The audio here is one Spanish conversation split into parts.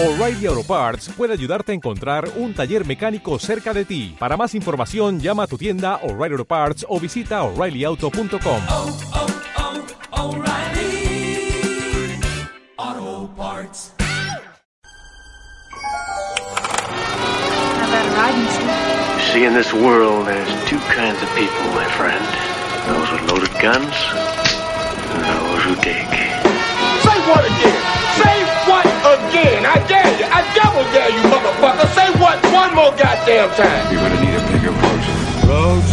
O'Reilly Auto Parts puede ayudarte a encontrar un taller mecánico cerca de ti. Para más información, llama a tu tienda O'Reilly Auto Parts o visita oreillyauto.com. oh, oh? You see, in this world, there's two kinds of people, my friend. Those with loaded guns and those who dig. Say what again? Say what again? I dare you. I double dare you, motherfucker. Say what one more goddamn time. You're gonna need a bigger boat. Roads?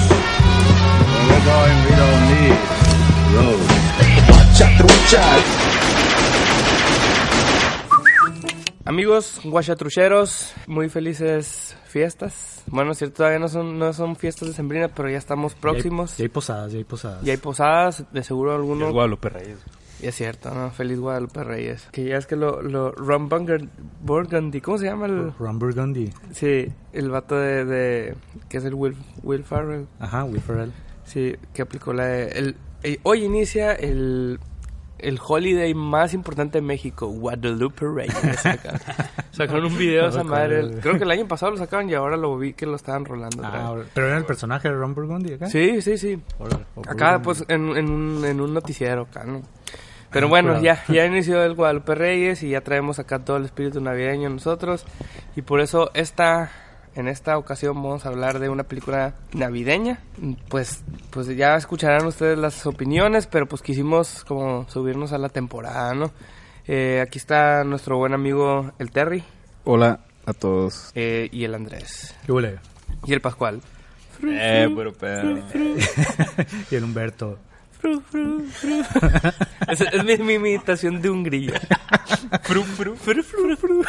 We're going, we don't need roads. Amigos guachatrucheros, muy felices fiestas. Bueno, es cierto, todavía no son, no son fiestas decembrinas, pero ya estamos próximos. Ya hay posadas, ya hay posadas. Y hay posadas, de seguro alguno. El Guadalupe Reyes. Y es cierto, ¿no? Feliz Guadalupe Reyes. Que ya es que lo, lo Ron Burgundy, ¿cómo se llama el...? Ron Burgundy. Sí, el vato de, de que es el Will, Will Farrell. Ajá, Will Ferrell. Sí, que aplicó la de- el, el- hoy inicia el el holiday más importante de México, Guadalupe Reyes. Sacaron un video de esa madre. Creo que el año pasado lo sacaron y ahora lo vi que lo estaban rolando. otra Ah, vez. pero era el personaje de Ron Burgundy acá. Sí, sí, sí. Acá, Burgundy. pues, en, en, un, en un noticiero acá, ¿no? Pero bueno, ya, ya inició el Guadalupe Reyes y ya traemos acá todo el espíritu navideño nosotros. Y por eso esta, en esta ocasión vamos a hablar de una película navideña. Pues, pues ya escucharán ustedes las opiniones, pero pues quisimos como subirnos a la temporada, ¿no? Eh, aquí está nuestro buen amigo el Terry Hola a todos. eh, y el Andrés ¿Qué huele? y el Pascual. Eh, pero pedo. y el Humberto. Es, es mi, mi imitación de un grillo. Fru, fru. Fru, fru, fru.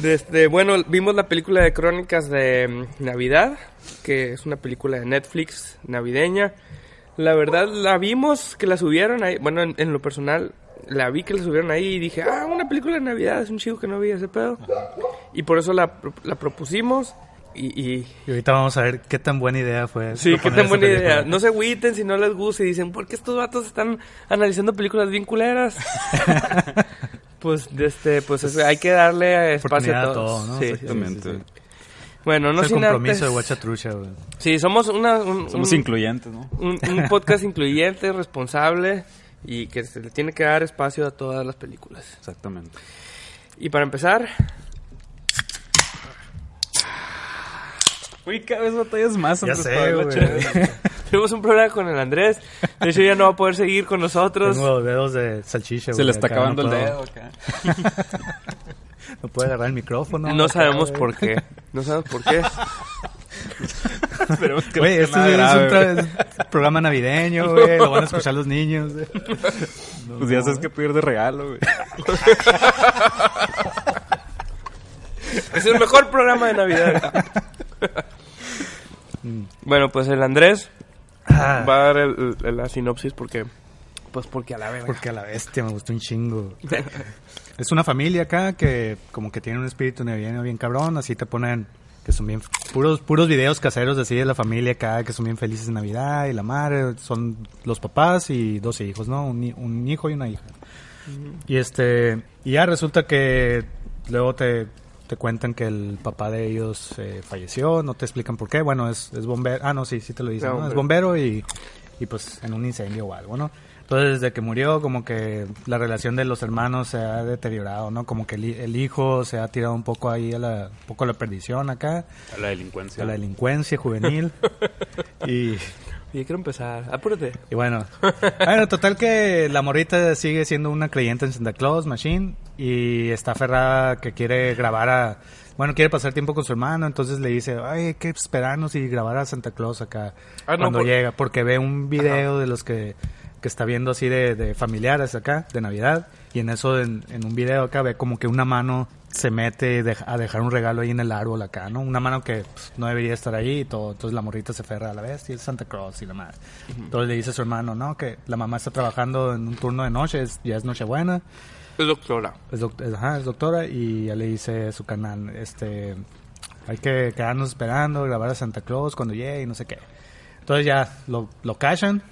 Desde, bueno, vimos la película de Crónicas de mm, Navidad, que es una película de Netflix navideña. La verdad, la vimos que la subieron ahí. Bueno, en, en lo personal, la vi que la subieron ahí y dije, ah, una película de Navidad, es un chico que no vi ese pedo. Y por eso la propusimos. Y, y Y ahorita vamos a ver qué tan buena idea fue. Sí, qué tan buena idea. No se agüiten si no les gusta y dicen, ¿por qué estos vatos están analizando películas bien culeras? pues, este, pues es- hay que darle espacio a todos. todo, ¿no? Sí. Exactamente. Sí, sí, sí. Bueno, no es el sin compromiso antes- de. Sí, somos una, un, Somos un- incluyentes, ¿no? un- un podcast incluyente, responsable y que se le tiene que dar espacio a todas las películas. Exactamente. Y para empezar, Uy, cada vez batallas más. Ya Andrés, sé, güey. tenemos un programa con el Andrés. De hecho, ya no va a poder seguir con nosotros. Tengo dedos de salchicha, Se güey, le está acá, acabando no el dedo acá. No puede agarrar el micrófono. No acá, sabemos por qué. No sabemos por qué. Que no este es un grave, programa navideño, güey. Lo van a escuchar los niños. güey. Pues ya sabes que pedir de regalo, güey. Es el mejor programa de Navidad. bueno, pues el Andrés Ah, va a dar el- el- la sinopsis porque... Pues porque a la verga. porque a la bestia me gustó un chingo. Es una familia acá que como que tiene un espíritu navideño bien cabrón. Así te ponen que son bien puros puros videos caseros así de la familia acá que son bien felices en Navidad y la madre son los papás y dos hijos, ¿no? Un hijo y una hija. Y este y ya resulta que luego te te cuentan que el papá de ellos eh, falleció, no te explican por qué. Bueno, es, es bombero. Ah, no, sí, sí te lo dicen. ¿no? Es bombero. y, y pues en un incendio o algo, ¿no? Entonces, desde que murió, como que la relación de los hermanos se ha deteriorado, ¿no? Como que el, el hijo se ha tirado un poco ahí a la, un poco a la perdición acá, A la delincuencia. a la delincuencia juvenil. y, Y quiero empezar. Apúrate. y bueno, bueno, total que la morrita sigue siendo una creyente en Santa Claus Machine y está aferrada que quiere grabar a... Bueno, quiere pasar tiempo con su hermano, entonces le dice, ay, hay que esperarnos y grabar a Santa Claus acá Ah, no, cuando por- llega, porque ve un video de los que, que está viendo así de, de familiares acá, de Navidad, y en eso, en, en un video acá, ve como que una mano se mete a dejar un regalo ahí en el árbol acá, ¿no? Una mano que pues, no debería estar ahí y todo. Entonces la morrita se ferra a la vez y es Santa Claus y la madre. Entonces le dice a su hermano, ¿no? Que la mamá está trabajando en un turno de noche, es- ya es Nochebuena. Es doctora. Es, doc- es- ajá, es doctora y ya le dice a su canal, este, hay que quedarnos esperando, grabar a Santa Claus cuando llegue y no sé qué. Entonces ya lo, lo callan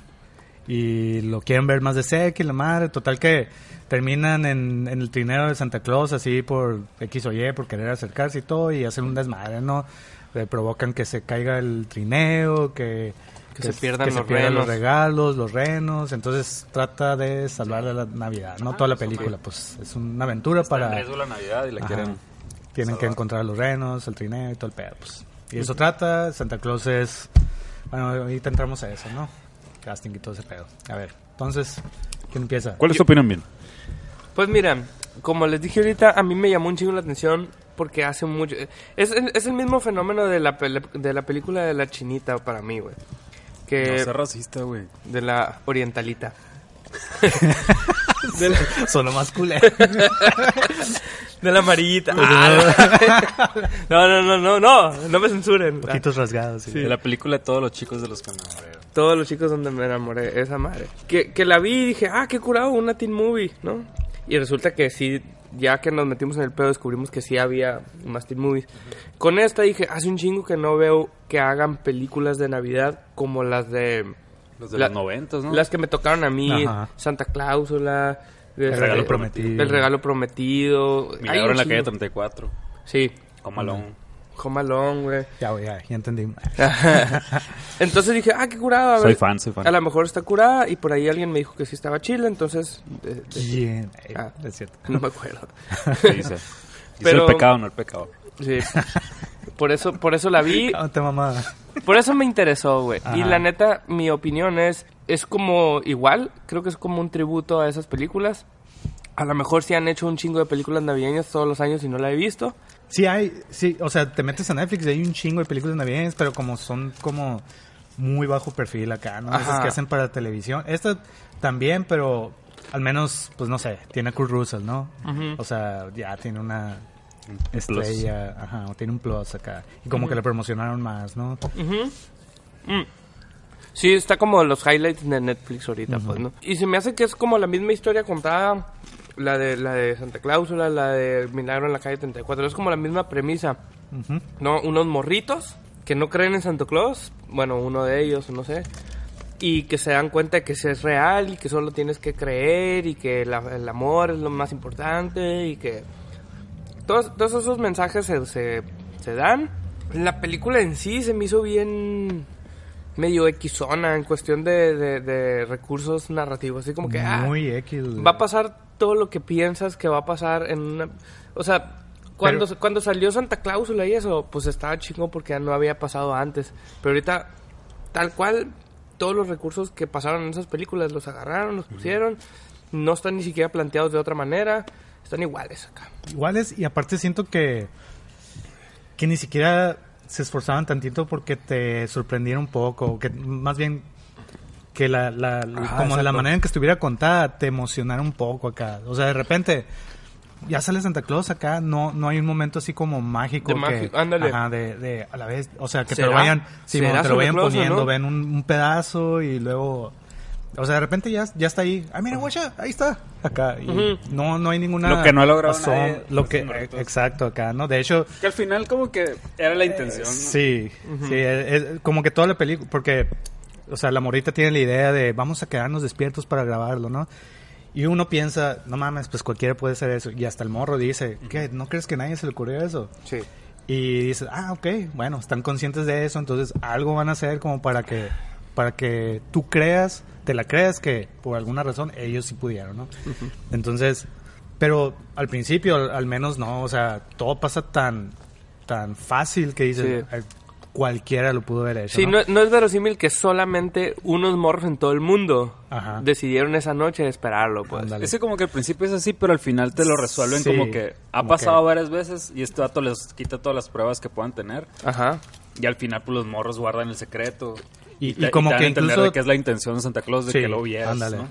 y lo quieren ver más de cerca y la madre. Total que terminan en, en el trineo de Santa Claus así por X o Y, por querer acercarse y todo y hacen un desmadre, ¿no? Le provocan que se caiga el trineo, que, Que se pierdan que los pierdan los renos. regalos, los renos. Entonces trata de salvar la Navidad, no toda la película, pues es una aventura Para para... riesgo la Navidad y la quieren. Tienen que encontrar los renos, el trineo y todo el pedo, pues. Y eso trata, Santa Claus es... Bueno, ahorita entramos a eso, ¿no? Casting y todo ese pedo. A ver, entonces, ¿quién empieza? ¿Cuál es tu opinión, bien? Pues mira, como les dije ahorita, a mí me llamó un chingo la atención porque hace mucho... Es, es el mismo fenómeno de la, de la película de la chinita para mí, güey. No Que seas racista, güey. de la orientalita. de, la, Solo más de la amarillita. Ah, no, no, no, no, no, no me censuren. Poquitos rasgados. sí. De la película de todos los chicos de los que me enamoré. Todos los chicos donde me enamoré, esa madre. Que, que la vi y dije, ah, qué curado, una teen movie, ¿no? Y resulta que sí, ya que nos metimos en el pedo, descubrimos que sí había más teen movies. Con esta dije, hace un chingo que no veo que hagan películas de Navidad como las de... Los de La- los noventos, ¿no? Las que me tocaron a mí, Ajá. Santa Cláusula... este, regalo prometido. El regalo prometido. Milagro en la calle chingo. 34. Sí, Comalón. Home Alone, güey. Ya, güey, ya, ya entendí. entonces dije, ah, qué curado. A Soy fan, soy fan. A lo mejor está curada y por ahí alguien me dijo que sí estaba chile, entonces de-. Eh, Ah. Es cierto. no me acuerdo. Dice. Dice Pero- el pecado, no el pecado. Sí. Por eso, por eso la vi, Ah, por eso me interesó, güey. Y la neta, mi opinión es, es como igual, creo que es como un tributo a esas películas. A lo mejor sí han hecho un chingo de películas navideñas todos los años y no la he visto. Sí hay, sí, o sea, te metes a Netflix y hay un chingo de películas navideñas, pero como son como muy bajo perfil acá, ¿no? Esas Ajá. que hacen para televisión. Esta también, pero al menos, pues no sé, tiene a Kurt Russell, ¿no? O sea, ya tiene una estrella, ajá, o tiene un plus acá. Y como que la promocionaron más, ¿no? Sí, está como los highlights de Netflix ahorita, pues, ¿no? Y se me hace que es como la misma historia contada, la de la de Santa Cláusula, la de Milagro en la calle 34, es como la misma premisa, Ujú. ¿no? Unos morritos que no creen en Santa Claus, bueno, uno de ellos, no sé, y que se dan cuenta de que sí es real y que solo tienes que creer y que la- el amor es lo más importante y que todos, todos esos mensajes se, se, se dan. La película en sí se me hizo bien medio Xona en cuestión de, de- de recursos narrativos, así como que ah, Muy X. va a pasar todo lo que piensas que va a pasar en una... O sea, cuando, Pero- cuando salió Santa Cláusula y eso, pues estaba chingo porque ya no había pasado antes. Pero ahorita, tal cual, todos los recursos que pasaron en esas películas los agarraron, los pusieron. No están ni siquiera planteados de otra manera. Están iguales acá. Iguales, y aparte siento que, que ni siquiera se esforzaban tantito porque te sorprendiera un poco, que más bien que la, la- Ajá, como la exacto. manera en que estuviera contada te emocionara un poco acá. O sea, de repente ya sale Santa Claus acá, no no hay un momento así como mágico De que mágico, ándale. ajá, de, de a la vez, o sea, que te lo ¿Será? vayan, sí, ¿Será te lo vayan Claus poniendo, no? ven un, un pedazo y luego o sea, de repente ya, ya está ahí. Ah, mira, guacha, ahí está. Acá. Y no, no hay ninguna. Lo que no ha logrado razón, nadie, Lo que, exacto, acá, ¿no? De hecho, Que al final como que era la intención, ¿no? sí, sí, es, es como que toda la película, porque, o sea, la morita tiene la idea de vamos a quedarnos despiertos para grabarlo, ¿no? Y uno piensa, no mames, pues cualquiera puede hacer eso. Y hasta el morro dice, ¿qué? ¿No crees que a nadie se le ocurrió eso? Sí. Y dices, ah, ok, bueno, están conscientes de eso, entonces algo van a hacer como para que, para que tú creas, te la creas que por alguna razón ellos sí pudieron, ¿no? Entonces, pero al principio al, al menos no, o sea, todo pasa tan, tan fácil que dices, Sí. "Ay, cualquiera lo pudo haber hecho. Sí, ¿no? no, no es verosímil que solamente unos morros en todo el mundo Ajá. decidieron esa noche esperarlo, pues. Ándale. Ese como que al principio es así, pero al final te lo resuelven Sí, como que ha como pasado que- varias veces y este dato les quita todas las pruebas que puedan tener. Ajá. Y al final pues los morros guardan el secreto. Y- te- y como te que entender incluso- de que es la intención de Santa Claus de Sí, que lo vieras, ándale. ¿no?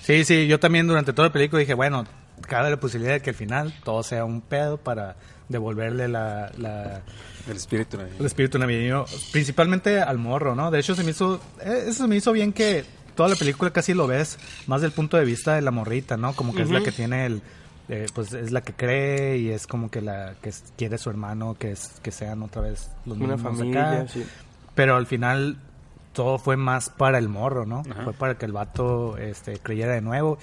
Sí, sí, yo también durante toda la película dije, bueno, cabe la posibilidad de que al final todo sea un pedo para devolverle la, la, El espíritu navideño. el espíritu navideño, principalmente al morro, ¿no? De hecho, se me hizo, eh, eso se me hizo bien que toda la película casi lo ves más del punto de vista de la morrita, ¿no? Como que es la que tiene el, eh, pues es la que cree y es como que la que quiere a su hermano que es que sean otra vez los Una mismos familia, acá. sí. Pero al final todo fue más para el morro, ¿no? Ajá. Fue para que el vato este, creyera de nuevo,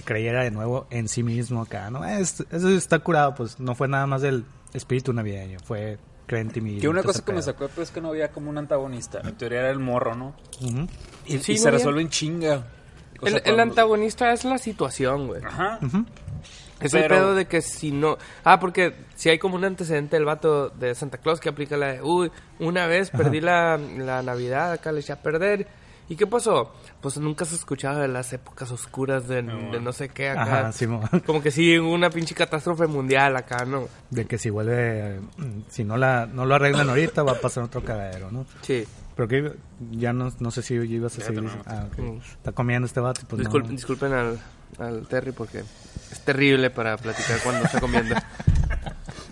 que creyera de nuevo en sí mismo acá, ¿no? Es- eso está curado, pues no fue nada más del espíritu navideño, fue creer en ti mismo. Que una cosa que me sacó pues, es que no había como un antagonista. En teoría era el morro, ¿no? Y, Sí, y no se resuelve en chinga. O El, sea, el cuando- antagonista es la situación, güey. Ajá. Es el pedo de que si no... Ah, porque si hay como un antecedente del vato de Santa Claus que aplica la de... Uy, una vez perdí la, la Navidad, acá le eché a perder. ¿Y qué pasó? Pues nunca se escuchaba de las épocas oscuras de no, de no sé qué acá. Ajá, sí, mo. Como que sí, una pinche catástrofe mundial acá, ¿no? De que si vuelve, si no la no lo arreglan ahorita va a pasar otro cagadero, ¿no? Sí. Pero que ya no, no sé si ibas a seguir. Ah, ok. Mm. Está comiendo este vato. Pues no, Discul- no. Disculpen al, al Terry porque es terrible para platicar cuando está comiendo.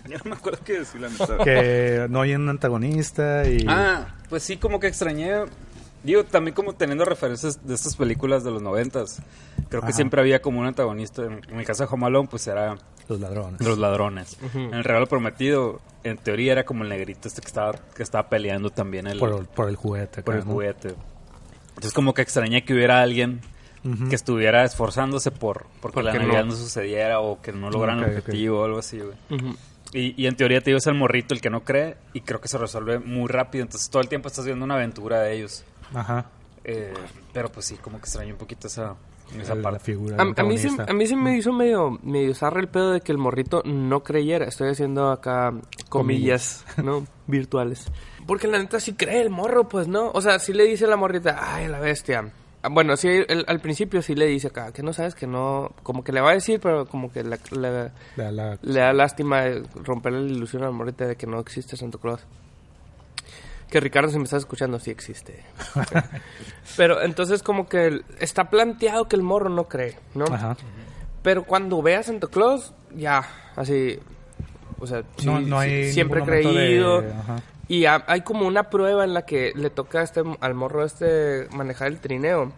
Ya no me acuerdo qué decir, la neta. Que no hay un antagonista y... Ah, pues sí, como que extrañé. Digo, también como teniendo referencias de estas películas de los noventas. Creo que siempre había como un antagonista. En, en mi casa de Home pues era Los ladrones. los ladrones. En el regalo prometido, en teoría era como el negrito este que estaba, que estaba peleando también el, Por, el- por el juguete. por el juguete. Entonces como que extrañé que hubiera alguien que estuviera esforzándose por porque Por la Navidad no. no. sucediera o que no lograran el objetivo o algo así, güey. Y, y en teoría te digo, es el morrito el que no cree y creo que se resuelve muy rápido. Entonces todo el tiempo estás viendo una aventura de ellos. Ajá. Eh, pero pues sí, como que extraño un poquito esa, esa La, la parte. figura A, a mí se, a mí se me hizo medio, medio zarra el pedo de que el morrito no creyera. Estoy haciendo acá comillas, ¿no? Virtuales. Porque la neta sí cree el morro, pues, ¿no? O sea, sí le dice la morrita, ay, la bestia. Ah, Bueno, sí, el- al principio sí le dice acá, que no sabes que no... Como que le va a decir, pero como que la- la- La- la- le da lástima romperle la ilusión a la morrita de que no existe Santa Claus. Que Ricardo, si me estás escuchando, sí existe. Pero entonces como que el- está planteado que el morro no cree, ¿no? Ajá. Pero cuando ve a Santa Claus, ya, así, o sea, sí, No- no hay sí, siempre de- creído. ajá. Y ha- hay como una prueba en la que le toca a este, al morro este manejar el trineo.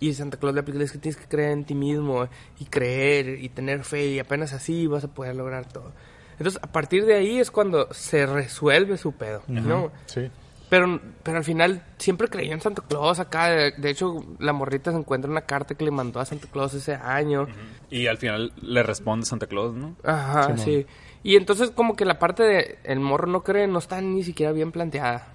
Y Santa Claus le aplica, es que tienes que creer en ti mismo y creer y tener fe y apenas así vas a poder lograr todo. Entonces, a partir de ahí es cuando se resuelve su pedo, ¿no? Sí. Pero, pero al final siempre creyó en Santa Claus acá. De, de hecho, la morrita se encuentra una carta que le mandó a Santa Claus ese año. Y al final le responde Santa Claus, ¿no? Ajá, sí. Y entonces como que la parte de el morro no cree no está ni siquiera bien planteada.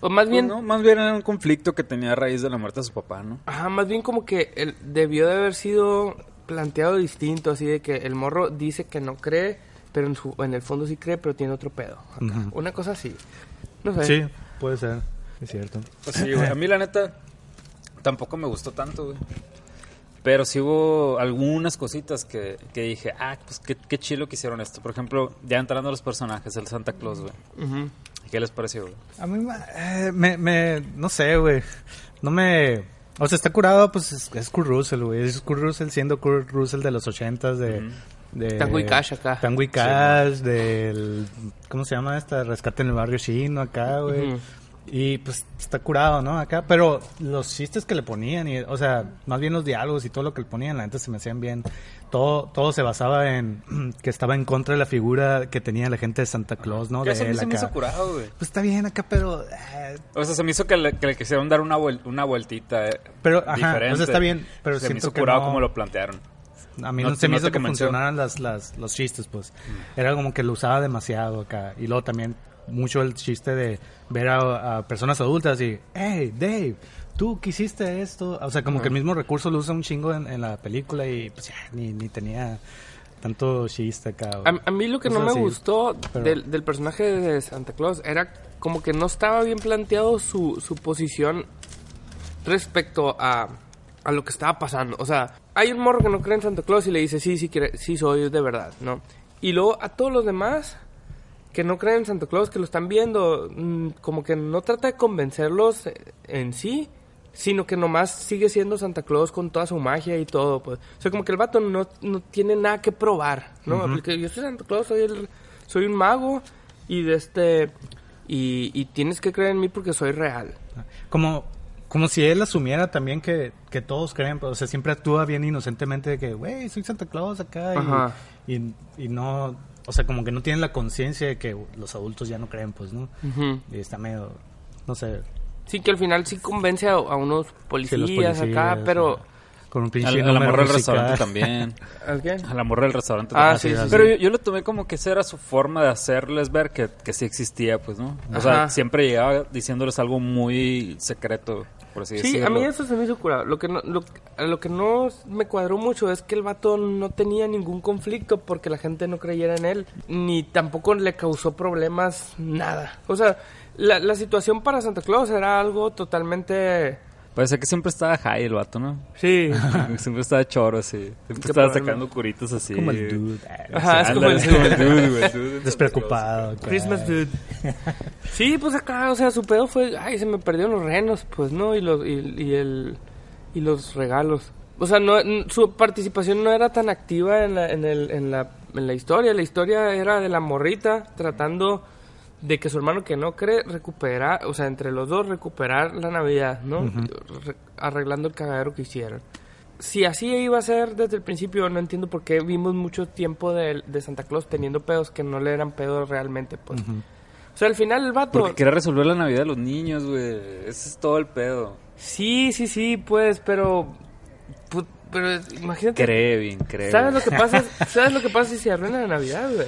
O más bien, Pues no, más bien era un conflicto que tenía a raíz de la muerte de su papá, ¿no? ajá, más bien como que él debió de haber sido planteado distinto, así de que el morro dice que no cree, pero en, su, en el fondo sí cree, pero tiene otro pedo. acá. Una cosa así. No sé. Sí, puede ser. Es cierto. Pues sí, güey. A mí la neta tampoco me gustó tanto, güey. Pero sí hubo algunas cositas que, que dije, ah, pues qué, qué chilo que hicieron esto. Por ejemplo, ya entrando a los personajes, el Santa Claus, güey. Ujú. ¿Qué les pareció, güey? A mí ma- eh, me, me, no sé, güey. No me... O sea, está curado, pues es, es Kurt Russell, güey. Es Kurt Russell siendo Kurt Russell de los ochentas, de... de Tango y Cash acá. Tango y Cash, del... ¿Cómo se llama esta? Rescate en el barrio chino acá, güey. Y pues está curado, ¿no? Acá, pero los chistes que le ponían, y, o sea, más bien los diálogos y todo lo que le ponían, la neta se me hacían bien. Todo, todo se basaba en que estaba en contra de la figura que tenía la gente de Santa Claus, ¿no? De eso él se me acá. hizo curado, güey. Pues está bien acá, pero... eh, O sea, se me hizo que le, que le quisieron dar una, vuel- una vueltita eh, Pero, ajá, diferente. o sea, está bien, pero se me hizo que curado no- como lo plantearon. A mí No no, se me no hizo que convenció. funcionaran las, las, los chistes, pues. Era como que lo usaba demasiado acá. Y luego también mucho el chiste de ver a, a personas adultas y, hey, Dave, tú que hiciste esto. O sea, como que el mismo recurso lo usa un chingo en, en la película y pues ya, ni, ni tenía tanto chiste acá. A, a mí lo que no me así. gustó Pero- del, del personaje de Santa Claus era como que no estaba bien planteado su, su posición respecto a, a lo que estaba pasando. O sea, hay un morro que no cree en Santa Claus y le dice, sí, sí, sí soy de verdad, ¿no? Y luego a todos los demás que no creen en Santa Claus, que lo están viendo, mm, como que no trata de convencerlos en sí, sino que nomás sigue siendo Santa Claus con toda su magia y todo, pues. O sea, como que el vato no, no tiene nada que probar, ¿no? Porque yo soy Santa Claus, soy el, soy un mago y de este y, y tienes que creer en mí porque soy real. Como, como si él asumiera también que, que todos creen, o sea, siempre actúa bien inocentemente de que, güey, soy Santa Claus acá y, y, y no, o sea, como que no tienen la conciencia de que los adultos ya no creen, pues, ¿no? Y está medio, no sé, Sí, que al final sí convence a, a unos policías, acá, pero... Con un pinche A, a la número morra del restaurante también. ¿Al qué? A la morra del restaurante Ah, también. sí, sí, Pero sí. yo, yo lo tomé como que esa era su forma de hacerles ver que, que sí existía, pues, ¿no? O Ajá. sea, siempre llegaba diciéndoles algo muy secreto, por así Sí, decirlo. a mí eso se me hizo curado. Lo que, no, lo que no me cuadró mucho es que el vato no tenía ningún conflicto porque la gente no creyera en él, ni tampoco le causó problemas nada. O sea, la, la situación para Santa Claus era algo totalmente... Parece que siempre estaba high el vato, ¿no? Sí. siempre estaba choro, así. Siempre ¿Qué estaba problema? sacando curitos así. Como el dude. Ajá, es como el es como el dude, güey. Despreocupado. Christmas dude. Sí, pues acá, o sea, su pedo fue, ay, se me perdieron los renos, pues, ¿no? Y los, y, y el, y los regalos. O sea, no, su participación no era tan activa en la, en, el, en, la, en la historia. La historia era de la morrita tratando de que su hermano que no cree recuperar, o sea, entre los dos recuperar la Navidad, ¿no? Re- arreglando el cagadero que hicieron. Si así iba a ser desde el principio, no entiendo por qué vimos mucho tiempo de, de Santa Claus teniendo pedos que no le eran pedos realmente, pues. O sea, al final el vato... Porque quería resolver la Navidad de los niños, güey. Ese es todo el pedo. Sí, sí, sí, pues, pero... pu- Pero imagínate... Cree bien, cree. ¿Sabes lo que pasa? ¿Sabes lo que pasa si se arruina la Navidad, güey?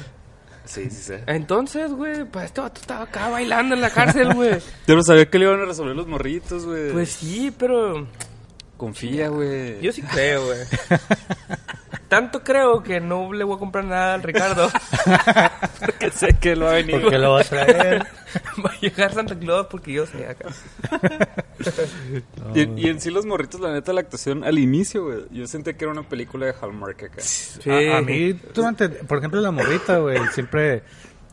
Sí, sí, sí. Entonces, güey, pues este vato estaba acá bailando en la cárcel, güey. Yo no sabía que le iban a resolver los morritos, güey. Pues sí, pero Confía, güey. yo sí creo, güey. Tanto creo que no le voy a comprar nada al Ricardo. que sé que él va a venir. ¿Por qué lo va a traer? Va a llegar Santa Claus porque yo sé acá. Y, y en sí los morritos, la neta, la actuación al inicio, güey. Yo sentí que era una película de Hallmark acá. Sí. A, a mí, durante, por ejemplo, la morrita, güey, siempre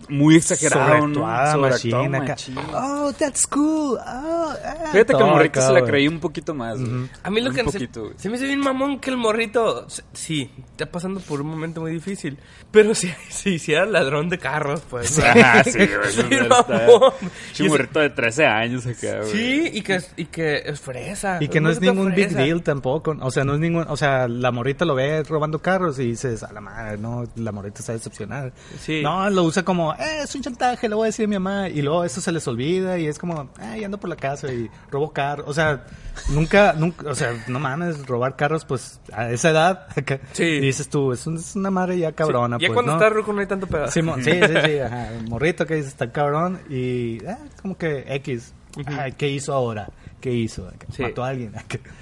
Muy exagerado, ¿no? Sobreactuado, machín. Oh, that's cool. Oh, ah, Fíjate que el morrito acá, se la güey. creí un poquito más, güey. A mí lo Un que se, poquito, güey. se me hizo bien mamón que el morrito, s- sí, está pasando por un momento muy difícil, pero si, si hiciera ladrón de carros, pues. Ah, sí, güey. Sí, no, está- mamón. Pinche morrito de 13 años acá, güey. Sí, y que, es- y que es fresa. Y que no es morrito ningún big fresa. deal tampoco. O sea, no es ningún. O sea, la morrita lo ve robando carros y dices, a la madre, no, la morrita está decepcionada. Sí. No, lo usa como, eh, es un chantaje, le voy a decir a mi mamá. Y luego eso se les olvida y es como, eh, ando por la casa y robo carros. O sea, nunca, nunca, o sea, no mames, robar carros, pues a esa edad. Sí. Y dices tú, es, un- es una madre ya cabrona. Ya pues, cuando ¿no? está ruco no hay tanto pedo. Sí, sí, sí, sí, ajá. Morrito que dice, está cabrón y eh, como que X. Ay, ¿Qué hizo ahora? ¿Qué hizo? Sí. ¿Mató a alguien?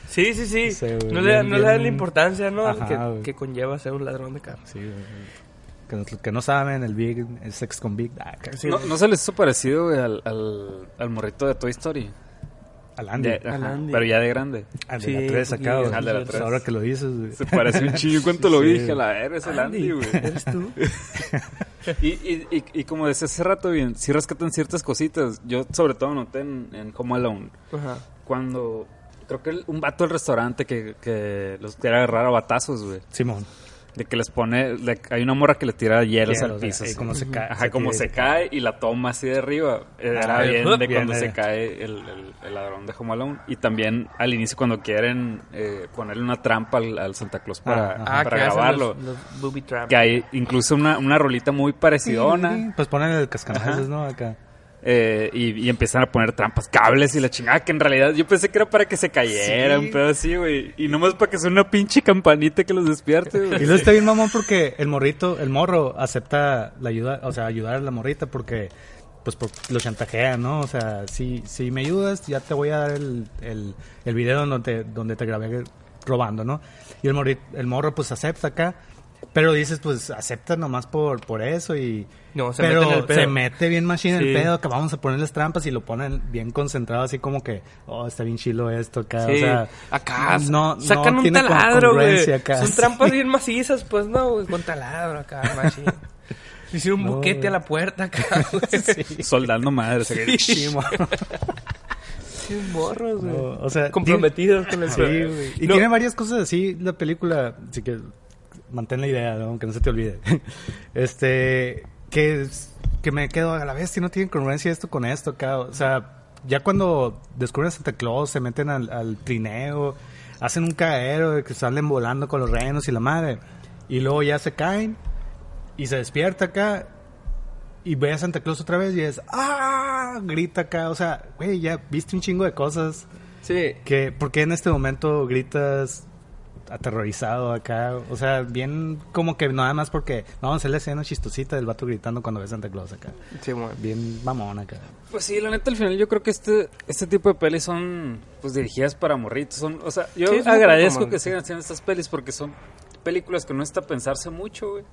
Sí, sí, sí. Sí, no le, no le dan la importancia, ¿no? Que, que conlleva ser un ladrón de carros. Sí. Que, no, que no saben, el Big, el sex con Big, ah. Sí. ¿No, ¿No se les hizo parecido, güey, al, al, al morrito de Toy Story? al Andy, Ya- ajá, Al Andy. Pero ya de grande. al de Sí, la 3 acá, sí, güey. al de la Pues tres. ahora que lo dices, güey. Se parece un chingo. ¿Cuánto lo Sí. dije? La verga, es el Andy, güey. ¿Eres tú? Y, y, y, y como decía hace rato, bien, sí rescatan ciertas cositas. Yo, sobre todo, noté en, en Home Alone. Ajá. Cuando. Creo que el- un vato del restaurante que, que los quiere agarrar a batazos, güey. Simón. De que les pone. le- hay una morra que le tira hielos Hielos, al piso. eh, así. como se cae, Ajá, se como se cae y la toma así de arriba. Era Ah, bien de bien, cuando se cae el, el- el ladrón de Home Alone. Y también al inicio, cuando quieren eh, ponerle una trampa al, al Santa Claus para, Ah, para que hacen grabarlo. Los, los booby traps. Que hay incluso una, una rolita muy parecidona. Pues ponen el cascanueces, Ajá. ¿no? Acá. Eh, y, y empiezan a poner trampas, cables y la chingada. Que en realidad yo pensé que era para que se cayeran, Sí. pero así, güey. Y nomás para que sea una pinche campanita que los despierte, Y güey. luego está bien mamón porque el morrito, el morro acepta la ayuda, o sea, ayudar a la morrita porque pues por- lo chantajea, ¿no? O sea, si, si me ayudas, ya te voy a dar el, el, el video donde, donde te grabé robando, ¿no? Y el, morri- el morro pues acepta acá, pero dices pues acepta nomás por, por eso y... No, se pero mete en el pedo. se mete bien machine Sí. el pedo, que vamos a ponerles trampas y lo ponen bien concentrado así como que, oh, está bien chilo esto acá, Sí, o sea... acá no, sacan no un taladro, güey. Son trampas bien macizas, pues no, güey, con taladro acá, machín. Hicieron un No, buquete a la puerta acá, güey. Soldando madres. acá. Sí, mo- Sí, morros, güey. No, o sea, Comprometidos con el Sí, güey. Y No. tiene varias cosas así la película, así que mantén la idea, ¿no? aunque no se te olvide. Este, que, es- que me quedo a la vez, si no tienen congruencia esto con esto acá, o sea, ya cuando descubren a Santa Claus, se meten al, al trineo, hacen un cagadero de que salen volando con los renos y la madre, y luego ya se caen y se despierta acá. y ve a Santa Claus otra vez y es, ¡ah! Grita acá, o sea, güey, ya viste un chingo de cosas. Sí. Que, ¿Por qué en este momento gritas aterrorizado acá? O sea, bien como que nada más porque vamos a hacer la escena chistosita del vato gritando cuando ve a Santa Claus acá. Sí. Bien mamón acá. Pues sí, la neta, al final yo creo que este, este tipo de pelis son pues dirigidas para morritos. Son, o sea, yo Sí, agradezco que sigan haciendo estas pelis porque son películas que no está pensarse mucho, güey.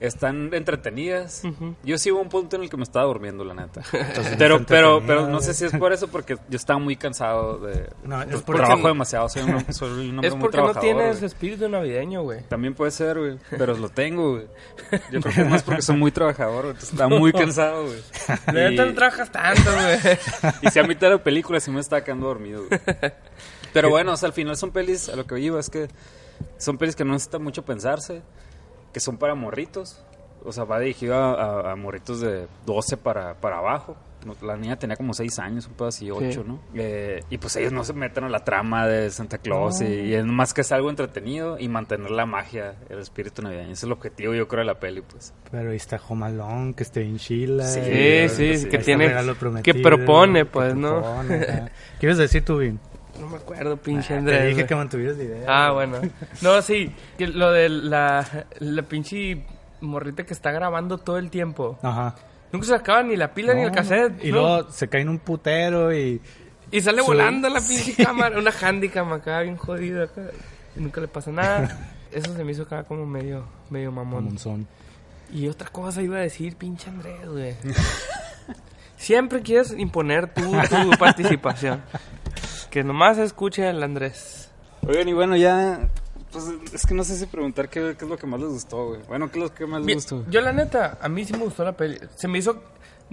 Están entretenidas. Yo sí hubo un punto en el que me estaba durmiendo, la neta. pero, pero, pero no sé si es por eso, porque yo estaba muy cansado de... No, es pues, porque- trabajo demasiado, soy un, soy un hombre Es muy porque no tienes espíritu navideño, güey. También puede ser, güey. Pero lo tengo, güey. Yo creo que es más porque soy muy trabajador, güey. entonces Estaba muy cansado, güey. La neta Y- no trabajas tanto, güey. y si a mitad de la película sí me estaba quedando dormido, güey. Pero bueno, o sea, al final son pelis, a lo que iba es que son pelis que no necesitan mucho pensarse, que son para morritos. O sea, va dirigido a, a- a morritos de 12 para, para abajo. No, La niña tenía como 6 años, un pedo así, 8, ¿no? Eh, y pues ellos no se meten a la trama de Santa Claus y, y es más que es algo entretenido y mantener la magia, el espíritu navideño. Ese es el objetivo, yo creo, de la peli, pues. Pero ahí está Jomalón, que esté en Chile. Sí, Sí, sí, sí, sí. que está tiene... Que propone, que pues, ¿no? propone, ajá. ¿Quieres decir tú, Vin? No me acuerdo, pinche Ah, Andrés. Te dije que mantuvieras la idea. Ah, bueno. No, sí. que lo de la, la pinche morrita que está grabando todo el tiempo. Ajá. Nunca se acaba ni la pila ni el cassette. Y ¿no? luego se cae en un putero y... Y sale Su- volando la pinche cámara. Una handicam acá, bien jodida. Acá. Y nunca le pasa nada. Eso se me hizo acá como medio, medio mamón. Monzón. Y otra cosa iba a decir, pinche Andrés, güey. Siempre quieres imponer tu, tu participación. Que nomás escuche el Andrés. Oigan, y bueno, ya... Pues es que no sé si preguntar qué, qué es lo que más les gustó, güey. Bueno, ¿qué es lo que más les Bien, gustó? Yo la neta, a mí sí me gustó la peli. Se me hizo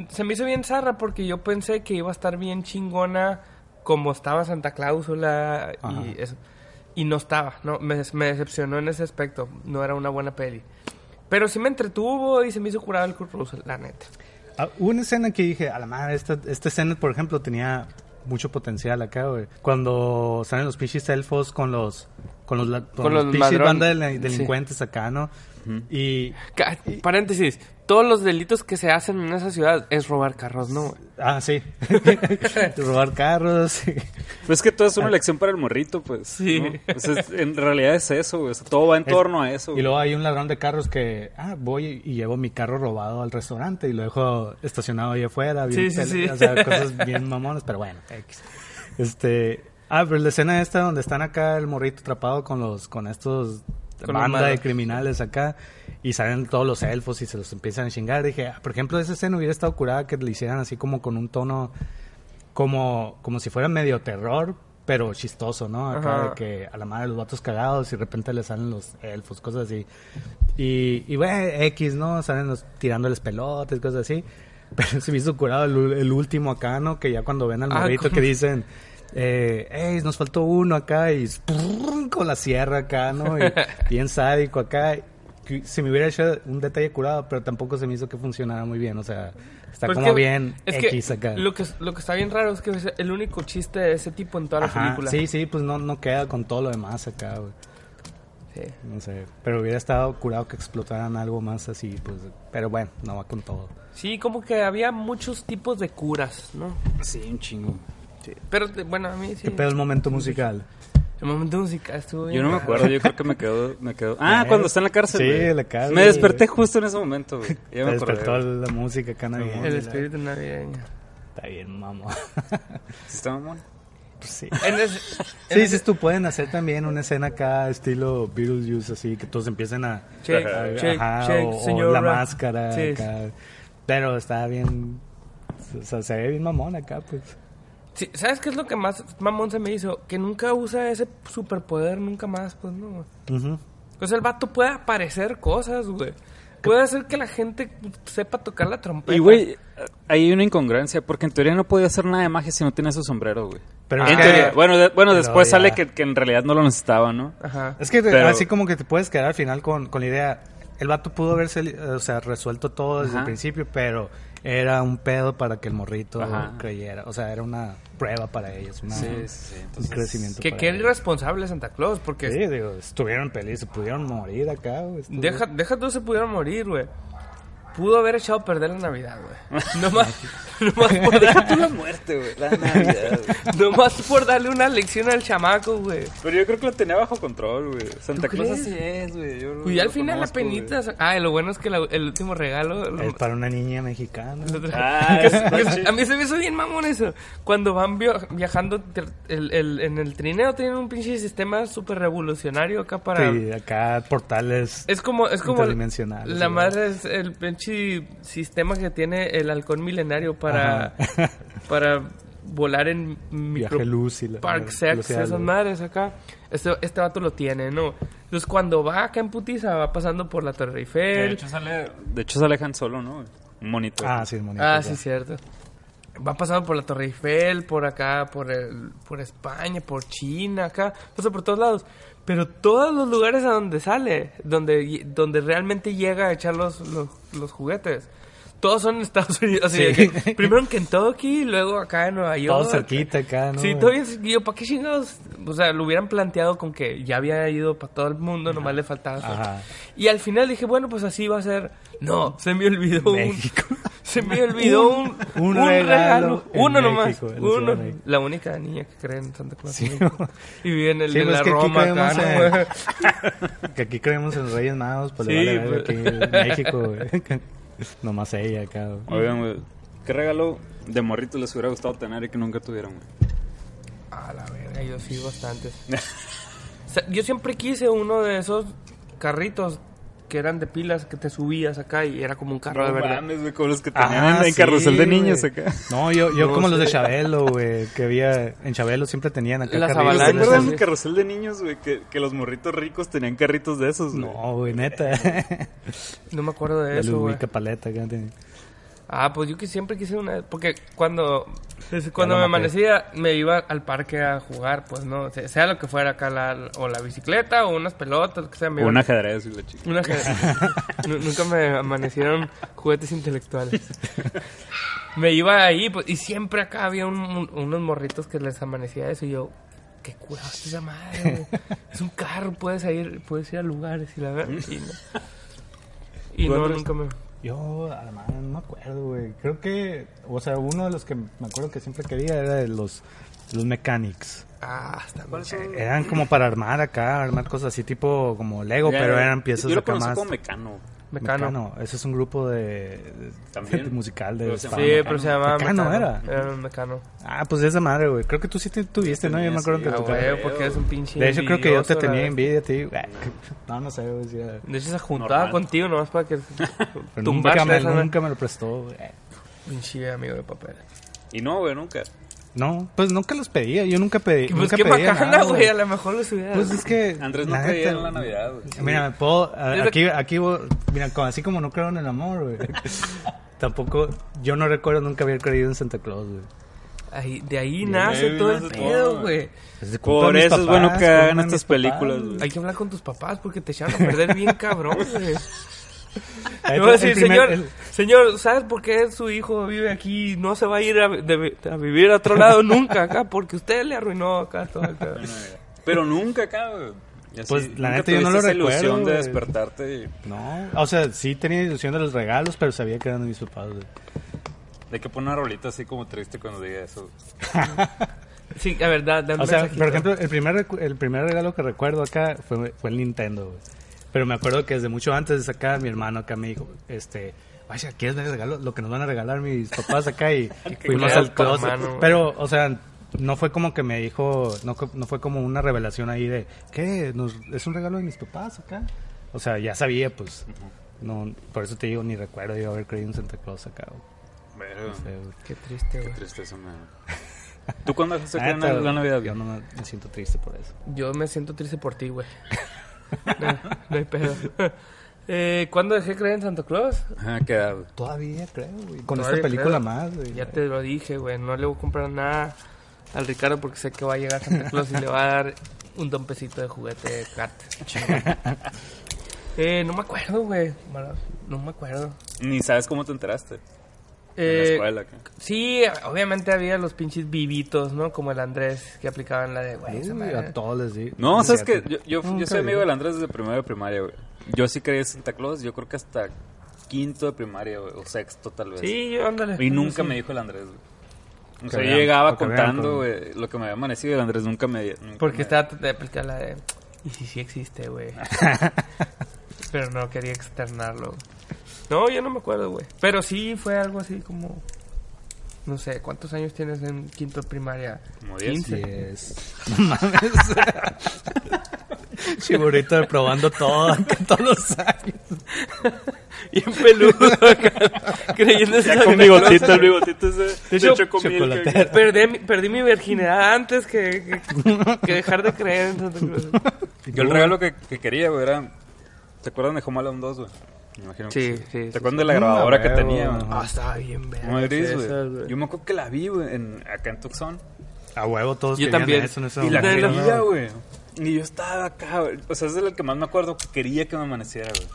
se me hizo bien zarra porque yo pensé que iba a estar bien chingona como estaba Santa Cláusula Ajá. y eso. Y no estaba, no, me, me decepcionó en ese aspecto. No era una buena peli. Pero sí me entretuvo y se me hizo curado el Kurt Russell, la neta. Ah, hubo una escena que dije, a la madre, esta, esta escena, por ejemplo, tenía mucho potencial acá, güey. Cuando salen los pinches elfos con los... Con los, con Con los, los pinches banda de sí. delincuentes acá, ¿no? Y... Paréntesis, todos los delitos que se hacen en esa ciudad es robar carros, ¿no? güey? Ah, sí. Robar carros. Pues es que todo es una lección para el morrito, pues. Sí. ¿no? Pues es- en realidad es eso, güey. O sea, todo va en torno a eso. Y luego hay un ladrón de carros que, ah, voy y llevo mi carro robado al restaurante y lo dejo estacionado ahí afuera. Bien Sí, sí, sí. O sea, cosas bien mamonas, pero bueno. X. Este, ah, pero la escena esta donde están acá el morrito atrapado con los, con estos Con los banda de criminales acá y salen todos los elfos y se los empiezan a chingar. Dije, ah, por ejemplo, esa escena hubiera estado curada que le hicieran así como con un tono como, como si fuera medio terror, pero chistoso, ¿no? Acá Ajá. de que a la madre los vatos cagados y de repente le salen los elfos, cosas así. Y, y bueno, X, ¿no? Salen los, tirándoles pelotas, cosas así. Pero se me hizo curado el, el último acá, ¿no? Que ya cuando ven al Ah, morrito que dicen, eh, "Ey, nos faltó uno acá y con la sierra acá, ¿no? Y bien sádico acá. Que Se me hubiera hecho un detalle curado, pero tampoco se me hizo que funcionara muy bien. O sea, está Pues como que- bien es que X acá. Lo que, lo que está bien raro es que es el único chiste de ese tipo en toda la Ajá, película. Sí, sí, pues no, no queda con todo lo demás acá, güey. Sí. No sé, pero hubiera estado curado que explotaran algo más así, pues. Pero bueno, no va con todo. Sí, como que había muchos tipos de curas, ¿no? Sí, un chingo. Sí. Pero bueno, a mí sí. ¿Qué pedo el momento musical? El momento musical estuvo bien. Yo no me acuerdo, yo creo que me quedó... Me quedó... Ah, Eh, cuando está en la cárcel, sí, en la cárcel, Me desperté güey. justo en ese momento, güey. Ya me despertó la música acá navideña. El espíritu navideño. Está bien, mamá. ¿Sí está mamón? Pues sí. En ese- Sí, dices tú, pueden hacer también una escena acá, estilo Beetlejuice, así, que todos empiecen a... Shake, a- shake, ajá, shake, o, o señora. la máscara Sí, acá. Pero está bien... O sea, se ve bien mamón acá, pues. Sí, ¿Sabes qué es lo que más mamón se me hizo? Que nunca usa ese superpoder nunca más, pues no. güey. Ujú. O sea, el vato puede aparecer cosas, güey. Puede hacer que la gente sepa tocar la trompeta. Y, güey, hay una incongruencia, porque en teoría no podía hacer nada de magia si no tenía su sombrero, güey. Pero En teoría. Bueno, de- bueno después ya- sale que, que en realidad no lo necesitaba, ¿no? Ajá. Es que te- Pero- así como que te puedes quedar al final con, con la idea. El vato pudo haberse, eh, o sea, resuelto todo desde Ajá. el principio, pero era un pedo para que el morrito Ajá. creyera. O sea, era una prueba para ellos, una- Sí, sí, un crecimiento. Que qué irresponsable Santa Claus, porque Sí, digo, estuvieron felices, se pudieron morir acá. güey, deja, deja tú se pudieron morir, güey. Pudo haber echado a perder la Navidad, güey. Nomás, nomás, por Deja tú la muerte, güey. La Navidad, güey. nomás por darle una lección al chamaco, güey. Pero yo creo que lo tenía bajo control, güey. Santa ¿Tú Claus crees? así es, güey. Yo Pues ya al final la conozco, güey. penita. Ah, y lo bueno es que la- el último regalo. lo- Es para una niña mexicana. Ah, a mí se me hizo bien mamón eso. Cuando van via- viajando ter- el- el- en el trineo, tienen un pinche sistema súper revolucionario acá para. Sí, acá portales. Es como, es como la madre es el pinche sistema que tiene el halcón milenario para, para volar en micro Viaje luz y la- Park la- Sex, esas madres acá. Este, este vato lo tiene, ¿no? Entonces cuando va acá en putiza va pasando por la Torre De Eiffel. hecho sale, de hecho sale Han Solo, ¿no? Un monito. Ah, sí, es bonito. Ah, ya. sí, cierto. Va pasando por la Torre Eiffel, por acá, por el, por España, por China, acá, pasa por todos lados. Pero todos los lugares a donde sale, donde, donde realmente llega a echar los, los, los juguetes, todos son en Estados Unidos. Así de Sí. que primero en Kentucky, luego acá en Nueva York. Todo cerquita acá, ¿no? Sí, todo bien cerquillo. ¿Para qué chingados? O sea, lo hubieran planteado con que ya había ido para todo el mundo, nomás le faltaba. Ajá. Y al final dije, bueno, pues así va a ser. No, se me olvidó un, México. se me olvidó un, un un regalo Uno nomás. México, Uno. La única niña que cree en Santa Claus. Sí. Y vive en, el, Sí, pues la que aquí Roma acá, creemos ¿no, en-? Que aquí creemos en Reyes Magos, pues le vale verga pues. aquí en México, güey. Nomás ella acá, güey. Oigan, güey. ¿Qué regalo de morrito les hubiera gustado tener y que nunca tuvieron, güey? A la verga, yo sí, bastantes. O sea, yo siempre quise uno de esos carritos que eran de pilas que te subías acá y era como un carro de No verdad. mames, güey, como los que tenían Ah, en, sí, carrusel de niños güey. acá. No, yo, yo No como los de. Chabelo, güey, que había en Chabelo siempre tenían acá Las carritos. ¿Se avalanchas, acuerdan sí. del carrusel de niños, güey? Que, que los morritos ricos tenían carritos de esos, güey. No, güey, neta. No me acuerdo de De eso, güey. Paleta acá tenía. Ah, pues yo que siempre quise una... Porque cuando, cuando me amanecía me iba al parque a jugar, pues no, sea, sea lo que fuera acá, la, o la bicicleta o unas pelotas, lo que sea. Me un ajedrez, y la chica. Una que- Nu- Nunca me amanecieron juguetes intelectuales. me iba ahí pues, y siempre acá había un- un- unos morritos que les amanecía eso y yo, qué curado está esa madre. güey. Es un carro, puedes ir, puedes ir a lugares y la verdad. Y no, y no ¿Cuántos? nunca me... Yo, además, no me acuerdo, güey. Creo que, o sea, uno de los que me acuerdo que siempre quería era de los, los Mechanics. Ah, está mal. Eran como para armar acá, armar cosas así tipo como Lego, Ya, pero eran piezas Yo lo acá conocí más. como Mecano. Mecano. Ese es un grupo de, de- También. de musical de Pero España. Sí, Mecano. pero se llamaba Mecano Mecano. era. un Mecano. Ah, pues esa madre, güey. Creo que tú sí te tuviste, ¿no? Yo me acuerdo Sí, que tú güey, porque eres un pinche De hecho, creo que yo te tenía envidia a ti. güey. No, no sé, güey. era- De hecho, se juntaba Normal. contigo nomás para que nunca me, nunca me lo prestó, güey. Pinche amigo de papel. Y no, güey, nunca. No, pues nunca los pedía. Yo nunca pedí. Pues nunca qué pedía bacana, güey. A lo mejor lo hubiera. Pues es que. Andrés no creía en la Navidad, güey. Mira, me puedo. a- aquí, aquí, voy- mira, así como no creo en el amor, güey. Tampoco. Yo no recuerdo nunca haber creído en Santa Claus, güey. Ahí- de ahí De nace ahí todo el pedo, güey. Es de culpa Por eso es bueno que hagan estas películas, güey. Hay que hablar con tus papás porque te echaron a perder bien cabrón, güey. Le voy a decir, primer- señor, el- señor, ¿sabes por qué su hijo vive aquí? No se va a ir a, de- a vivir a otro lado nunca acá porque usted le arruinó acá todo el pedo. Pero nunca acá, así, Pues, la neta, yo no lo esa recuerdo, ilusión de despertarte y No, o sea, sí tenía ilusión de los regalos, pero sabía que eran mis papás, de que poner una rolita así como triste cuando diga eso. Sí, la verdad, da un O sea, mensajito. por ejemplo, el primer, recu- el primer regalo que recuerdo acá fue, fue el Nintendo, güey. Pero me acuerdo que desde mucho antes de sacar, mi hermano acá me dijo, este, vaya, ¿quieres ver el regalo? Lo que nos van a regalar mis papás acá y fuimos al closet. Pero, o sea, no fue como que me dijo, no, no fue como una revelación ahí de, ¿qué? Nos- ¿Es un regalo de mis papás acá? O sea, ya sabía, pues. No, por eso te digo, ni recuerdo yo haber creído en Santa Claus acá, güey. Pero, No sé, güey. Qué triste, güey. triste eso, man. ¿Tú cuándo dejaste de La la, Navidad? Yo no me, me siento triste por eso. Yo me siento triste por ti, güey. No, no hay pedo. Eh, ¿Cuándo dejé de creer en Santa Claus? Ajá, ¿qué edad, güey? Todavía creo, güey. Con Todavía esta película creo. más, güey. Ya te lo dije, güey. No le voy a comprar nada al Ricardo porque sé que va a llegar Santa Claus y le va a dar un dompecito de juguete cat. eh, no me acuerdo, güey. No me acuerdo. Ni sabes cómo te enteraste. En la Eh, escuela. ¿qué? sí, obviamente había los pinches vivitos, ¿no? Como el Andrés que aplicaban la de, güey, a todos les di. No, es sabes que yo, yo, soy amigo vi. del Andrés desde primero de primaria, güey. Yo sí creí en Santa Claus, yo creo que hasta quinto de primaria, güey, o sexto tal vez. Sí, yo ándale. Y nunca Sí. me dijo el Andrés, güey. O sea, yo llegaba contando, güey, lo que me había amanecido y el Andrés nunca me... nunca Porque me- estaba tratando de aplicar la de. Y si sí existe, güey. Pero no quería externarlo. No, yo no me acuerdo, güey. Pero sí fue algo así como. No sé, ¿cuántos años tienes en quinto primaria? Como diez. 15. Yes. No mames. Chiburrito probando todo, todos los años. Y en peludo acá, creyendo Ya con bigotito, el bigotito ese de hecho. Perdí, mi- perdí mi virginidad antes que, que, que dejar de creer en Santa Cruz. Yo el regalo que, que quería, güey, era... ¿Te acuerdas de Home Alone 2, güey? Me imagino que Sí, sí. sí, ¿Te sí, acuerdas de la grabadora que tenía? Ah, estaba bien, verga. Madrid, esas, güey. Yo me acuerdo que la vi, güey, en, acá en Tucson. A huevo todos Yo también. eso en ese Y la quería, güey. Y yo estaba acá, güey. O sea, es de lo que más me acuerdo que quería que me amaneciera, güey.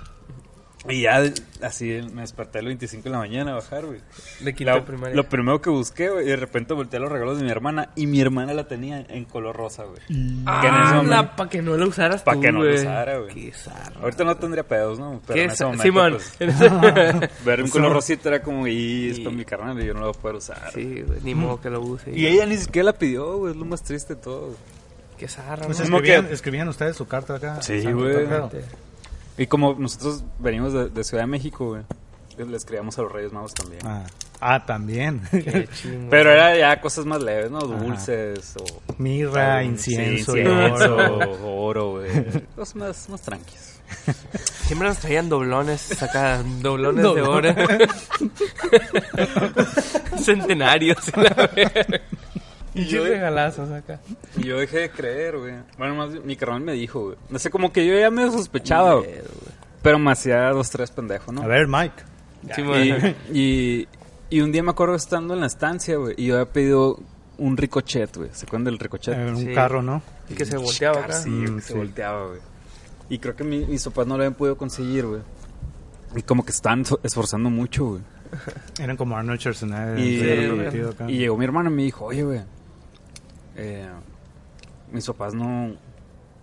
Y ya así me desperté el 25 de la mañana a bajar, güey. De La- primaria. Lo primero que busqué, güey, y de repente volteé a los regalos de mi hermana y mi hermana la tenía en color rosa, güey. que en ese Ah, para que no la usaras Pa' tú, que no la usara, güey. Qué zarra. Ahorita no tendría pedos, ¿no? Pero Qué en ese momento, Simón. pues, ver un color rosita era como, y es para mi carnal y yo no lo voy a poder usar. sí, güey, ni modo que lo use. Y ella ni siquiera la pidió, güey, es lo más triste de todo. Qué zarra, Pues escribían, escribían ustedes su carta acá. Sí, güey. Y como nosotros venimos de, de Ciudad de México, güey, le escribíamos a los Reyes Magos también. Ah, ah, también. Qué. Pero era ya cosas más leves, ¿no? Dulces o... Mirra, o- incienso sí, y incienso, oro. oro, güey. Cosas más, más tranquilas. Siempre nos traían doblones acá, doblones de oro. Centenarios. la verga. Y yo- regalazos acá. Y yo dejé de creer, güey. Bueno, más mi carnal me dijo, güey. No sé, como que yo ya me sospechaba, güey. Pero me hacía dos, tres pendejos, ¿no? A ver, Mike. Sí, Y, y, y un día me acuerdo estando en la estancia, güey, y yo había pedido un ricochet, güey. ¿Se acuerdan del ricochet? Eh, un Sí. carro, ¿no? Y que se volteaba acá. Sí, Mm, que se sí. volteaba, güey. Y creo que mi- mis papás no lo habían podido conseguir, güey. Y como que estaban so- esforzando mucho, güey. Eran como Arnold Schwarzenegger. Y, y llegó mi hermano y me dijo, oye, güey, eh, mis papás no,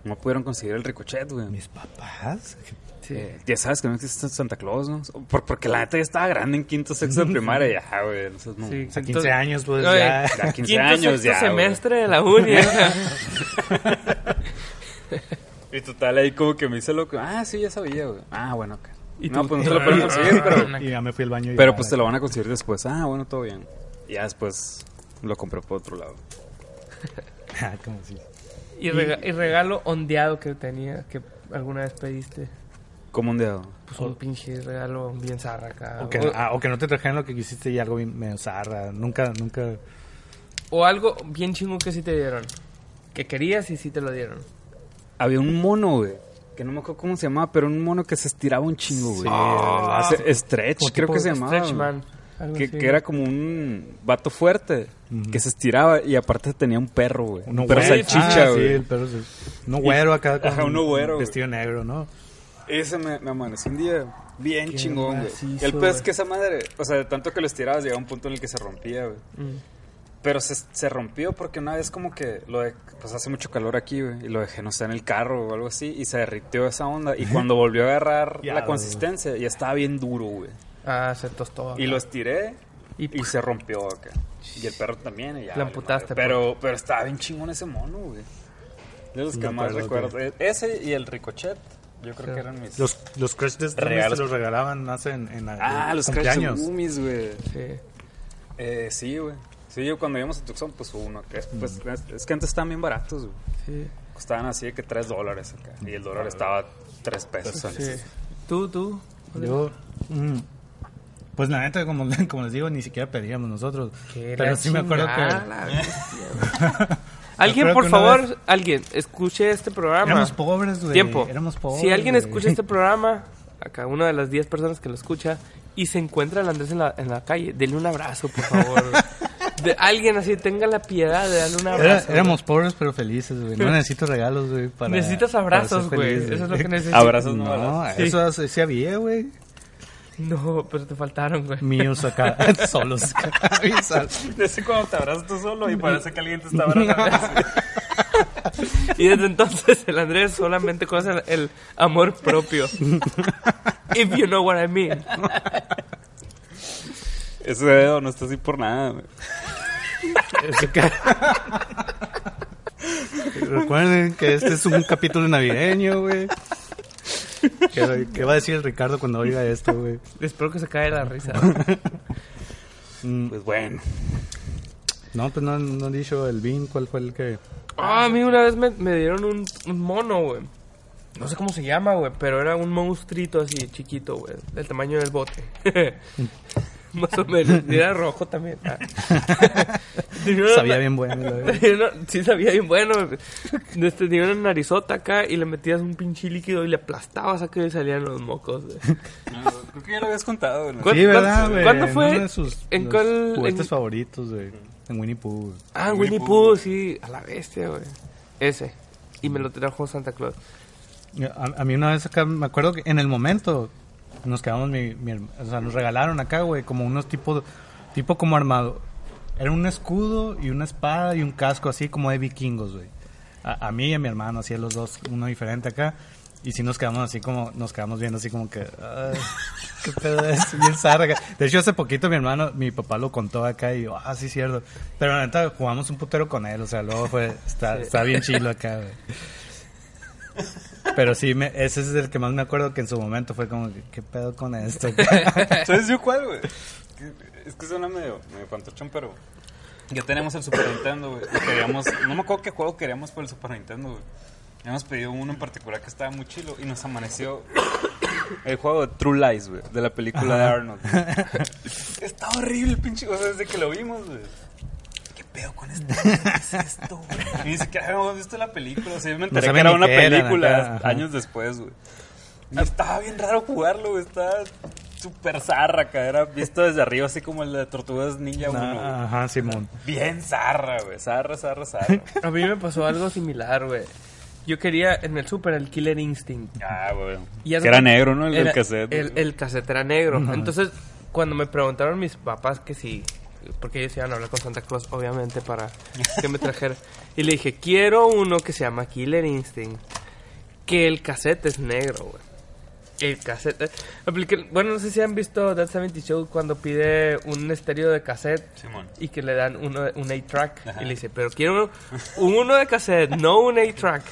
no pudieron conseguir el ricochet, güey. Mis papás. Sí. Eh, ya sabes que no existe Santa Claus, ¿no? Por- porque la neta ya estaba grande en quinto, sexto de primaria, ya, güey. no. Sí, A 15 entonces- años, pues Oye, ya. Ya 15 Quinto, años, ya. semestre de la uni. Y total, ahí como que me hice loco. Ah, sí, ya sabía, güey. Ah, bueno, ok. ¿Y no, tú? pues no se lo pueden conseguir, pero... Y ya me fui al baño. y Pero ya. pues te lo van a conseguir después. Ah, bueno, todo bien. Y ya después lo compré por otro lado. Ah, como si- y, rega- y regalo ondeado que tenía, que alguna vez pediste. Como un dedo. Pues un pinche regalo bien zarra acá. O que, O- ah, o que no te trajeron lo que quisiste y algo bien medio zarra. Nunca, nunca. O algo bien chingo que sí te dieron. Que querías y sí te lo dieron. Había un mono, güey. Que no me acuerdo cómo se llamaba, pero un mono que se estiraba un chingo, güey. Ah, Se- Stretch, creo que se llamaba. Stretch güey. Man. Que, que era como un vato fuerte. Que se estiraba y aparte tenía un perro, güey. Un perro güero. salchicha, Ah, güey. sí, el perro. Uno güero acá con Ajá, uno güero, vestido negro, ¿no? Ese me, me amaneció un día bien Qué chingón, güey. el peor es güey. que esa madre, o sea, de tanto que lo estirabas, llegaba un punto en el que se rompía, güey. Mm. Pero se, se rompió porque una vez como que lo de, pues hace mucho calor aquí, güey, y lo dejé, no sé, en el carro o algo así, y se derritió esa onda. Y cuando volvió a agarrar la consistencia, ya estaba bien duro, güey. Ah, se tostó. Y lo estiré Y- y, se rompió acá. Y el perro también, y ya. Lo amputaste. Pero, pero estaba bien chingón ese mono, güey. De los que Me más recuerdo. E- Ese y el ricochet, yo creo que eran mis... Los, los Crash Test Dummies los regalaban hace en, en Ah, en los Crash cumpleaños. Gummies, güey. Sí. Eh, sí, güey. Sí, yo cuando íbamos a Tucson, pues uno. Que es, pues, es, es que antes estaban bien baratos, güey. Sí. Costaban así de que 3 dólares acá. Y el dólar estaba 3 pesos. Sí. Tú, tú. Yo, mm, pues la neta, como, como les digo, ni siquiera pedíamos nosotros. Pero sí me acuerdo que. Alguien, por favor, vez- alguien, escuche este programa. éramos pobres, güey. Tiempo. Éramos pobres. si alguien escucha este programa, acá una de las 10 personas que lo escucha, y se encuentra el Andrés en la, en la calle, denle un abrazo, por favor. de alguien así, tenga la piedad de darle un Era- abrazo. éramos pobres pero felices, güey. No necesito regalos, güey. Para, Necesitas para abrazos, güey. Eso es lo que necesitas. Abrazos no, No. Sí. eso sí había, güey. No, pero te faltaron, güey. Míos acá, solos. De ese cuando te abrazas tú solo y parece que alguien te está abrazando. Y desde entonces el Andrés solamente conoce el, el amor propio. If you know what I mean. Ese dedo no está así por nada, güey. Recuerden que este es un capítulo navideño, güey. ¿Qué, qué va a decir el Ricardo cuando oiga esto, güey? Espero que se caiga la risa. Mm, Pues bueno. No, pues no, no han dicho el Bean, ¿cuál fue el que...? Ah, a mí una vez me, me dieron un, un mono, güey. No sé cómo se llama, güey, pero era un monstruito así chiquito, güey, del tamaño del bote. Más o menos. Y era rojo también. Ah. Tenía una- Sabía bien bueno, la verdad. Tenía una- sí, sabía bien bueno. Este, tenía una narizota acá y le metías un pinche líquido y le aplastabas a que salían los mocos, güey. No, creo que ya lo habías contado, güey. ¿Cuál- Sí, ¿verdad, cuál- güey? cuándo fue? uno de sus ¿En los cuál- juguetes en- favoritos, güey. En Winnie Pooh. güey. Ah, Winnie Winnie Pooh. Pooh, sí, a la bestia, güey. Ese. Y me lo trajo Santa Claus. A, a mí una vez acá, me acuerdo que en el momento nos quedamos, mi, mi o sea, nos regalaron acá, güey, como unos tipos, tipo como armado. Era un escudo y una espada y un casco así como de vikingos, güey. A, a mí y a mi hermano, así a los dos, uno diferente acá. Y sí nos quedamos así como, nos quedamos viendo así como que, ay, qué pedo es, bien zarra. De hecho, hace poquito mi hermano, mi papá lo contó acá y yo, ah, sí, cierto. Pero la neta, jugamos un putero con él, o sea, luego fue, está, está bien chilo acá, güey. Pero sí, me, ese es el que más me acuerdo que en su momento fue como, que, ¿qué pedo con esto? ¿Sabes yo cuál, güey? Es que suena medio, medio fantochón, pero... Ya tenemos el Super Nintendo, güey. Queríamos... No me acuerdo qué juego queríamos por el Super Nintendo, güey. Habíamos pedido uno en particular que estaba muy chilo y nos amaneció el juego de True Lies, güey, de la película de Arnold. Está horrible pinche juego desde que lo vimos, güey. ¿Qué pedo con esto? ¿Qué es esto, güey? Y ni siquiera habíamos visto la película. O sea, yo me enteré que sabían era una película años después, güey. Y estaba bien raro jugarlo, güey. Estaba súper zarra acá. Era visto desde arriba, así como el de Tortugas Ninja 1, güey. Ajá, Simón. Bien zarra, güey. Zarra, zarra, zarra. A mí me pasó algo similar, güey. Yo quería en el Super el Killer Instinct. ah, güey. Que era negro, ¿no? El del era- cassette. El, el cassette era negro. Entonces, cuando me preguntaron mis papás que si... Porque ellos iban a hablar con Santa Claus, obviamente, para que me trajera. Y le dije, quiero uno que se llama Killer Instinct. Que el cassette es negro, güey. El cassette... bueno, no sé si han visto That 70 Show cuando pide un estéreo de cassette Simón. y que le dan uno, un 8-track. Ajá. Y le dice, pero quiero uno de cassette, no un 8-track.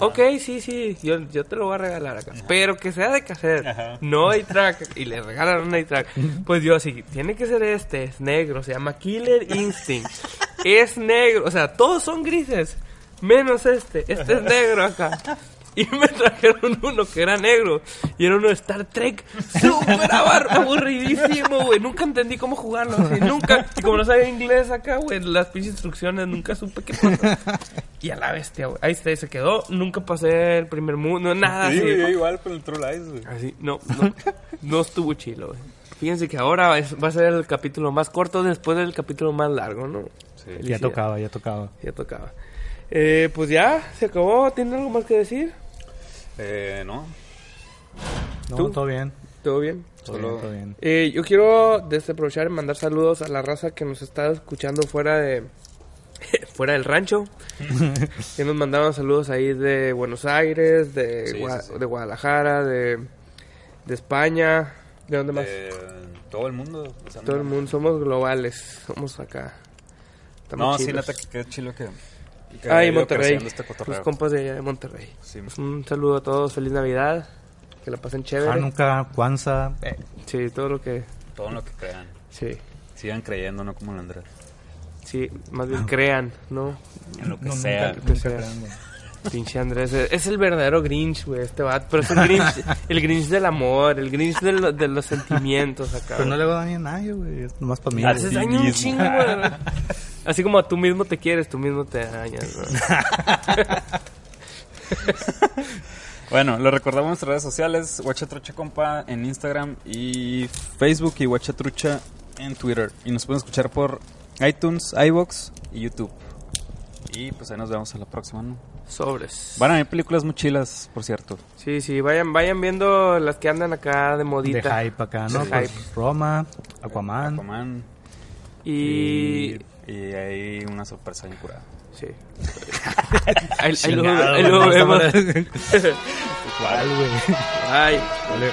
Ok, sí, sí, yo, yo te lo voy a regalar acá. Pero que sea de cassette, Ajá. no 8-track. Y le regalan un 8-track. Pues yo así, tiene que ser este, es negro, se llama Killer Instinct. Es negro, o sea, todos son grises, menos este. Este es negro acá. Y me trajeron uno que era negro. Y era uno de Star Trek. Súper aburridísimo, güey. Nunca entendí cómo jugarlo. así, nunca. Y como no sabía inglés acá, güey, las pinches instrucciones, nunca supe qué pasó. Y a la bestia, güey. Ahí está, ahí se quedó. Nunca pasé el primer mundo, nada Sí, así. güey, yo igual con el True Lies, güey. Así, no, no, no estuvo chilo, güey. Fíjense que ahora es- va a ser el capítulo más corto después del capítulo más largo, ¿no? Sí. Ya tocaba, ya tocaba. Ya tocaba. Eh, pues ya, se acabó. ¿Tienen algo más que decir? Eh, no. No, ¿Tú? todo bien. ¿Todo bien? Todo Solo- bien, todo bien. Eh, yo quiero desde aprovechar y mandar saludos a la raza que nos está escuchando fuera de fuera del rancho. que nos mandaron saludos ahí de Buenos Aires, de, Sí, Gua- sí, sí. de Guadalajara, de, de España. ¿De dónde más? Eh, todo el mundo. Todo el mundo. Somos globales. Somos acá. Estamos No, sí, chilos. neta, que qué chilo que. Que Ah, y haya ido Monterrey. este Los compas de allá de Monterrey. Sí. Pues un saludo a todos. Feliz Navidad. Que la pasen chévere. Hanukkah, Kwanzaa. eh, Sí, todo lo que... Todo en lo que crean. Sí. Sigan creyendo, no como el Andrés. Sí, más bien crean, ¿no? En lo que no, sea. nunca- que nunca sea. crean. Pinche Andrés. Es el verdadero Grinch, güey, este vato. Pero es el Grinch, el Grinch del amor, el Grinch de, lo- de los sentimientos acá. Pero no le hago daño a nadie, güey. Es nomás para mí. Haces daño un chingo, güey. Así como a tú mismo te quieres, tú mismo te dañas, güey. Bueno, lo recordamos en nuestras redes sociales, Huachatrucha Compa en Instagram y Facebook y Huachatrucha en Twitter. Y nos pueden escuchar por iTunes, iBox y YouTube. Y pues ahí nos vemos a la próxima, ¿no? Sobres. Van a haber películas muy chilas, por cierto. Sí, sí, vayan, vayan viendo las que andan acá de De modita. hype acá, ¿no? De Pues, hype. Roma, Aquaman. Aquaman. Y Y, hay una sorpresa bien curada. Sí. ahí, luego güey, vemos. ¿Cuál, güey? Ay. Vale.